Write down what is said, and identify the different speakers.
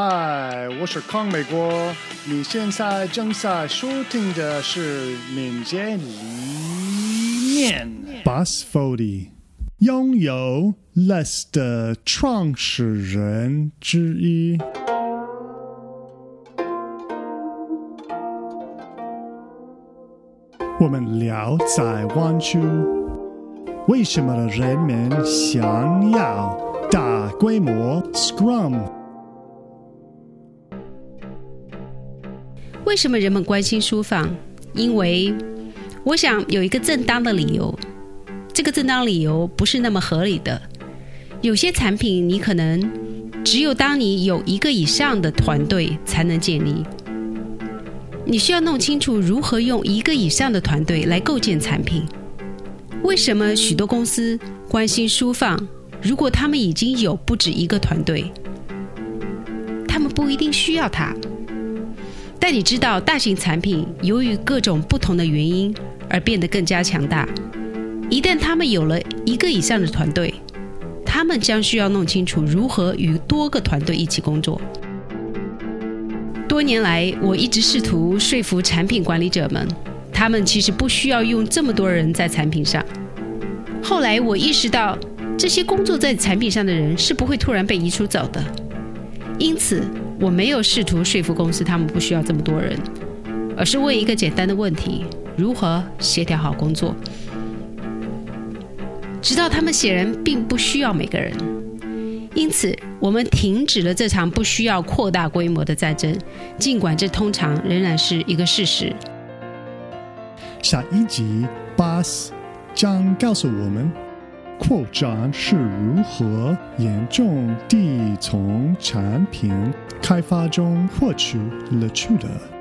Speaker 1: 嗨，我是康美国。你现在正在收听的是民间理念。Bus Fody，拥有 Less 的创始人之一。我们聊在湾区，为什么人们想要大规模 Scrum？
Speaker 2: 为什么人们关心书房？因为我想有一个正当的理由。这个正当理由不是那么合理的。有些产品你可能只有当你有一个以上的团队才能建立。你需要弄清楚如何用一个以上的团队来构建产品。为什么许多公司关心书放？如果他们已经有不止一个团队，他们不一定需要它。但你知道，大型产品由于各种不同的原因而变得更加强大。一旦他们有了一个以上的团队，他们将需要弄清楚如何与多个团队一起工作。多年来，我一直试图说服产品管理者们，他们其实不需要用这么多人在产品上。后来，我意识到，这些工作在产品上的人是不会突然被移出走的。因此，我没有试图说服公司他们不需要这么多人，而是问一个简单的问题：如何协调好工作？直到他们显然并不需要每个人。因此，我们停止了这场不需要扩大规模的战争，尽管这通常仍然是一个事实。
Speaker 1: 下一集，Bus 将告诉我们，扩张是如何严重地从产品开发中获取乐趣的。